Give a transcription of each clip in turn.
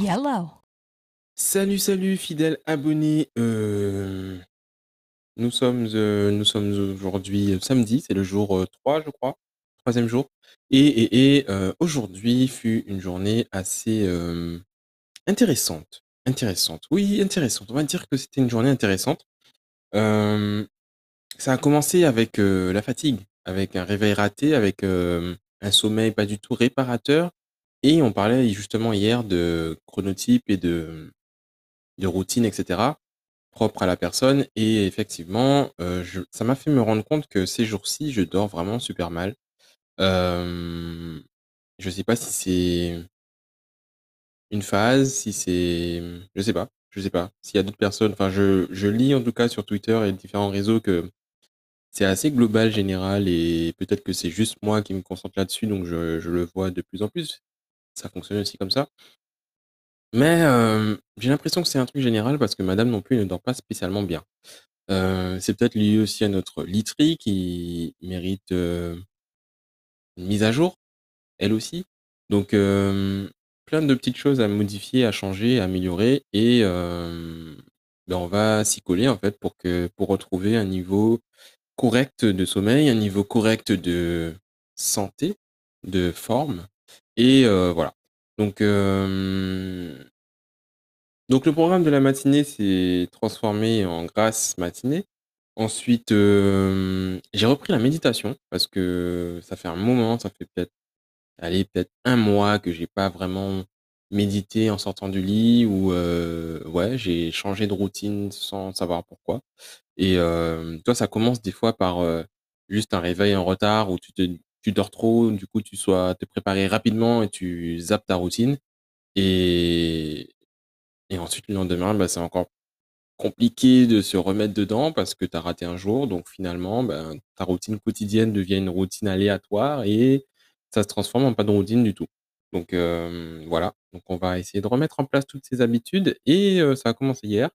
Yellow. Salut, salut, fidèles abonnés. Euh, nous sommes, euh, nous sommes aujourd'hui euh, samedi, c'est le jour euh, 3, je crois, troisième jour. Et, et, aujourd'hui fut une journée assez intéressante. Intéressante. Oui, intéressante. On va dire que c'était une journée intéressante. Ça a commencé avec la fatigue, avec un réveil raté, avec un sommeil pas du tout réparateur. Et on parlait justement hier de chronotype et de, de routine, etc., propre à la personne. Et effectivement, euh, ça m'a fait me rendre compte que ces jours-ci, je dors vraiment super mal. Euh, je sais pas si c'est une phase, si c'est... Je sais pas. Je sais pas. S'il y a d'autres personnes... Enfin, je, lis en tout cas sur Twitter et différents réseaux que c'est assez global, général, et peut-être que c'est juste moi qui me concentre là-dessus, donc je le vois de plus en plus. Ça fonctionne aussi comme ça. Mais j'ai l'impression que c'est un truc général parce que madame non plus ne dort pas spécialement bien. C'est peut-être lié aussi à notre literie qui mérite une mise à jour, elle aussi. Donc, plein de petites choses à modifier, à changer, à améliorer, et ben, on va s'y coller en fait pour que pour retrouver un niveau correct de sommeil, un niveau correct de santé, de forme, et euh, voilà. Donc, euh, donc le programme de la matinée s'est transformé en grasse matinée. Ensuite, euh, j'ai repris la méditation parce que ça fait un moment, ça fait peut-être, allez, peut-être un mois que j'ai pas vraiment médité en sortant du lit ou ouais, j'ai changé de routine sans savoir pourquoi. Et toi, ça commence des fois par juste un réveil en retard où tu te, tu dors trop, du coup tu sois te préparer rapidement et tu zappes ta routine. Et, et ensuite le lendemain, bah, c'est encore compliqué de se remettre dedans parce que tu as raté un jour. Donc finalement, ben, ta routine quotidienne devient une routine aléatoire et ça se transforme en pas de routine du tout. Donc euh, voilà, donc on va essayer de remettre en place toutes ces habitudes et euh, ça a commencé hier.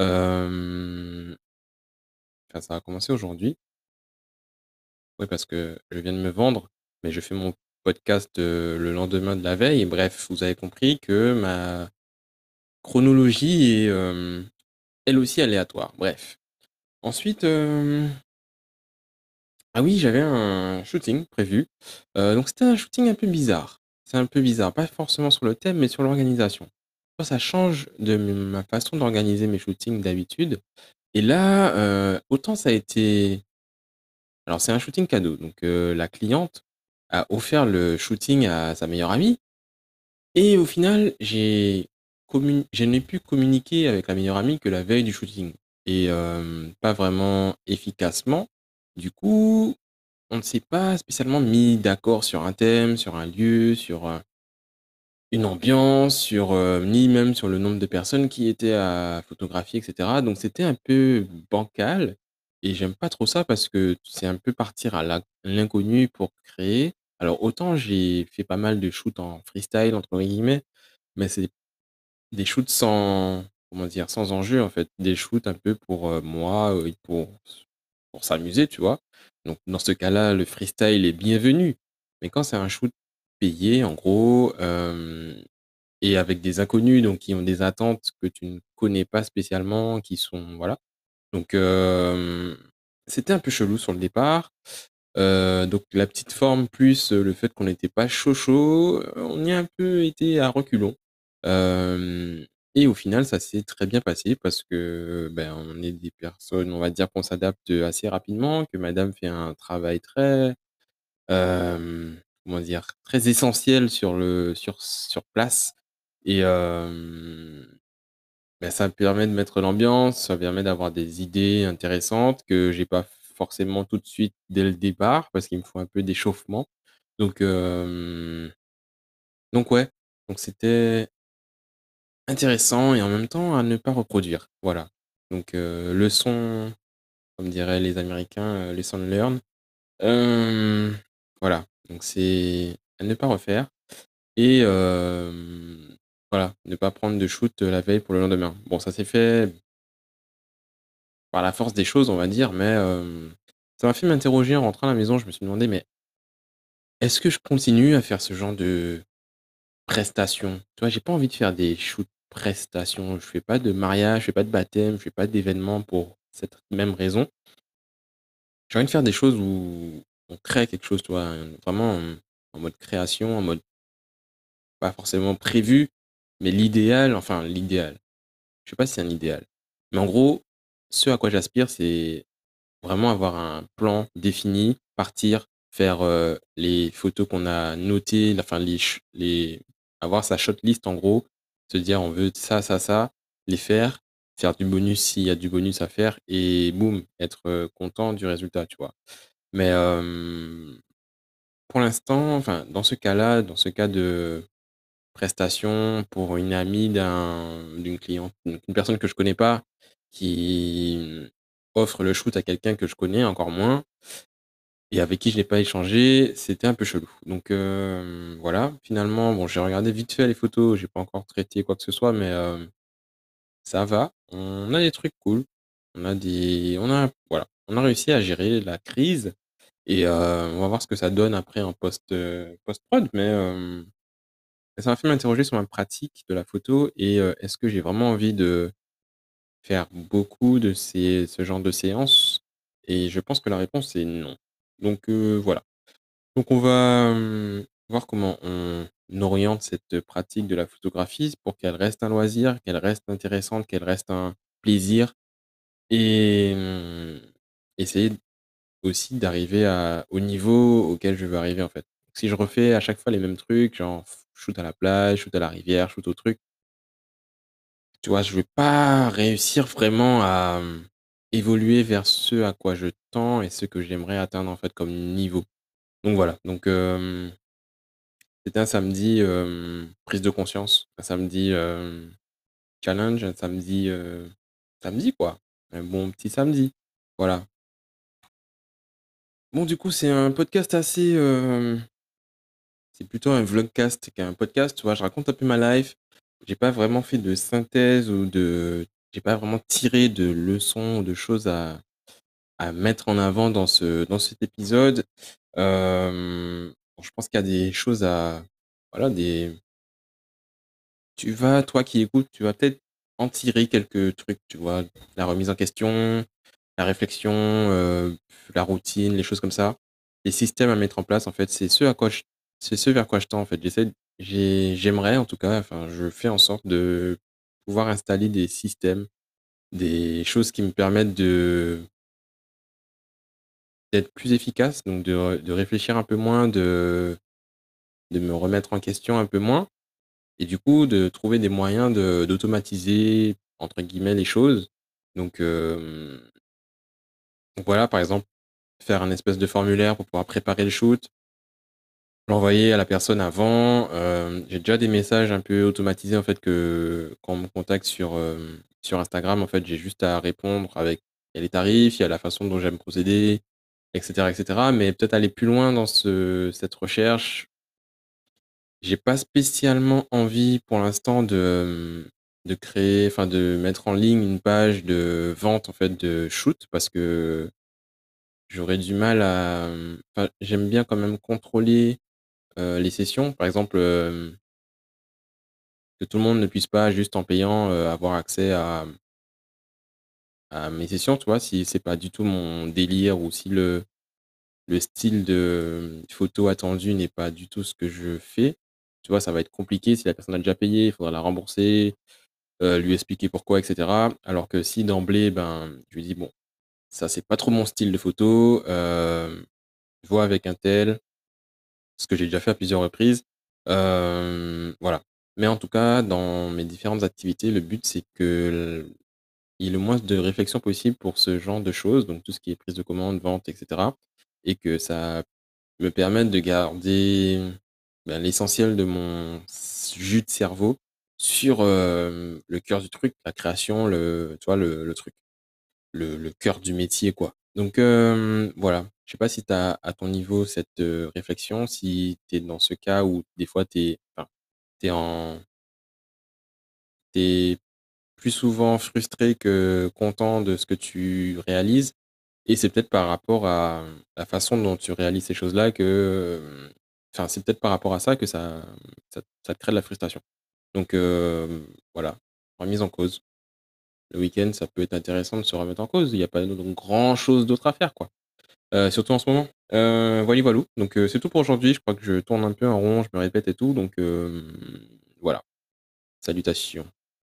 Euh, Enfin, ça a commencé aujourd'hui. Parce que je viens de me vendre, mais je fais mon podcast euh, le lendemain de la veille. Bref, vous avez compris que ma chronologie est elle aussi aléatoire. Bref. Ensuite, ah oui, j'avais un shooting prévu. Euh, donc c'était un shooting un peu bizarre. C'est un peu bizarre, pas forcément sur le thème, mais sur l'organisation. Ça change de ma façon d'organiser mes shootings d'habitude. Et là, autant ça a été... Alors c'est un shooting cadeau. Donc euh, la cliente a offert le shooting à sa meilleure amie. Et au final, j'ai je n'ai pu communiquer avec la meilleure amie que la veille du shooting. Et pas vraiment efficacement. Du coup, on ne s'est pas spécialement mis d'accord sur un thème, sur un lieu, sur euh, une ambiance, sur euh, ni même sur le nombre de personnes qui étaient à photographier, etc. Donc c'était un peu bancal et j'aime pas trop ça parce que c'est un peu partir à l'inconnu pour créer. Alors autant j'ai fait pas mal de shoots en freestyle entre guillemets, mais c'est des shoots sans comment dire, sans enjeu en fait, des shoots un peu pour euh, moi euh, pour pour s'amuser, tu vois. Donc dans ce cas-là, le freestyle est bienvenu. Mais quand c'est un shoot payé, en gros, et avec des inconnus, donc qui ont des attentes que tu ne connais pas spécialement, qui sont voilà. Donc c'était un peu chelou sur le départ. Donc la petite forme plus le fait qu'on n'était pas chaud chaud, on y a un peu été à reculons. Et au final, ça s'est très bien passé parce que ben on est des personnes, on va dire qu'on s'adapte assez rapidement, que madame fait un travail très comment dire, très essentiel sur le sur sur place. Et ben, ça permet de mettre l'ambiance, ça permet d'avoir des idées intéressantes que j'ai pas forcément tout de suite dès le départ parce qu'il me faut un peu d'échauffement. Donc, donc ouais, donc c'était intéressant et en même temps à ne pas reproduire. Voilà. Donc euh, leçon, comme diraient les Américains, euh, lesson learn. Voilà. Donc c'est à ne pas refaire et voilà, ne pas prendre de shoot la veille pour le lendemain. Bon, ça s'est fait par la force des choses, on va dire, mais euh, ça m'a fait m'interroger en rentrant à la maison. Je me suis demandé, mais est-ce que je continue à faire ce genre de, prestation. Tu vois, j'ai pas envie de faire des shoots prestations. Je fais pas de mariage, je fais pas de baptême, je fais pas d'événement pour cette même raison. J'ai envie de faire des choses où on crée quelque chose, tu vois, vraiment en, en mode création, en mode pas forcément prévu, mais l'idéal, enfin l'idéal. Je sais pas si c'est un idéal. Mais en gros, ce à quoi j'aspire, c'est vraiment avoir un plan défini, partir, faire euh, les photos qu'on a notées, enfin les, les, avoir sa shortlist en gros, se dire on veut ça, ça, ça, les faire, faire du bonus s'il y a du bonus à faire et boum, être euh, content du résultat, tu vois. Mais euh, pour l'instant, enfin, dans ce cas-là, dans ce cas de prestation pour une amie d'un, d'une cliente, une une personne que je connais pas, qui offre le shoot à quelqu'un que je connais encore moins et avec qui je n'ai pas échangé, c'était un peu chelou. Donc euh, voilà, finalement, bon, j'ai regardé vite fait les photos, j'ai pas encore traité quoi que ce soit, mais euh, ça va. On a des trucs cool. On a des, on a, voilà, on a réussi à gérer la crise et euh, on va voir ce que ça donne après en post, euh, post-prod, mais ça m'a fait m'interroger sur ma pratique de la photo et euh, est-ce que j'ai vraiment envie de faire beaucoup de ces, ce genre de séances? Et je pense que la réponse est non. Donc euh, voilà. Donc on va hum, voir comment on oriente cette pratique de la photographie pour qu'elle reste un loisir, qu'elle reste intéressante, qu'elle reste un plaisir et hum, essayer aussi d'arriver au niveau auquel je veux arriver en fait. Si je refais à chaque fois les mêmes trucs, genre shoot à la plage, shoot à la rivière, shoot au truc, tu vois, je vais pas réussir vraiment à hum, évoluer vers ce à quoi je tends et ce que j'aimerais atteindre en fait comme niveau. Donc voilà. Donc C'était un samedi, prise de conscience, un samedi, challenge, un samedi, samedi quoi, un bon petit samedi, voilà. Bon du coup, c'est un podcast assez, c'est plutôt un vlogcast qu'un podcast, tu vois? Je raconte un peu ma life. J'ai pas vraiment fait de synthèse ou de j'ai pas vraiment tiré de leçons ou de choses à à mettre en avant dans ce dans cet épisode. Bon je pense qu'il y a des choses à voilà, des Tu vas, toi qui écoutes, tu vas peut-être en tirer quelques trucs, tu vois? La remise en question, la réflexion, heu, la routine, les choses comme ça. Les systèmes à mettre en place, en fait, c'est ce à quoi je c'est ce vers quoi je tends, en fait. J'aimerais en tout cas, je fais en sorte de pouvoir installer des systèmes, des choses qui me permettent de d'être plus efficace, donc de réfléchir un peu moins, de me remettre en question un peu moins. Et du coup, de trouver des moyens de d'automatiser, entre guillemets, «les choses». Donc voilà, par exemple, faire un espèce de formulaire pour pouvoir préparer le shoot, l'envoyer à la personne avant. Hem, j'ai déjà des messages un peu automatisés, en fait, que quand on me contacte sur, hem, sur Instagram, en fait, j'ai juste à répondre avec il y a les tarifs, il y a la façon dont j'aime procéder et cetera et cetera. Mais peut-être aller plus loin dans ce cette recherche J'ai pas spécialement envie pour l'instant de, de créer, enfin de mettre en ligne une page de vente en fait de shoot parce que j'aurais du mal à. Enfin, j'aime bien quand même contrôler euh, les sessions. Par exemple, euh, que tout le monde ne puisse pas juste en payant euh, avoir accès à, mes sessions, tu vois, si c'est pas du tout mon délire ou si le, le style de photo attendu n'est pas du tout ce que je fais. Tu vois, ça va être compliqué si la personne a déjà payé, il faudra la rembourser. lui expliquer pourquoi et cetera. Alors que si d'emblée, ben, je lui dis: «Bon, ça c'est pas trop mon style de photo, hem, vois avec un tel ce que j'ai déjà fait à plusieurs reprises. Hem, voilà. Mais en tout cas, dans mes différentes activités, le but c'est que il y ait le moins de réflexion possible pour ce genre de choses, donc tout ce qui est prise de commande, vente et cetera et que ça me permette de garder, ben, l'essentiel de mon jus de cerveau sur, le cœur du truc, la création, le tu vois, le le truc, le le cœur du métier, quoi. Donc hem, voilà. Je sais pas si tu as à ton niveau cette, réflexion, si tu es dans ce cas où des fois tu es en tu es plus souvent frustré que content de ce que tu réalises et c'est peut-être par rapport à la façon dont tu réalises ces choses-là que, enfin, c'est peut-être par rapport à ça que ça, ça te crée de la frustration. Donc voilà, remise en cause. Le week-end, ça peut être intéressant de se remettre en cause. Il y a pas donc grand chose d'autre à faire, quoi. Heu, surtout en ce moment. Heu, voili voilou, donc heu, c'est tout pour aujourd'hui. Je crois que je tourne un peu en rond, je me répète et tout, donc voilà. Salutations.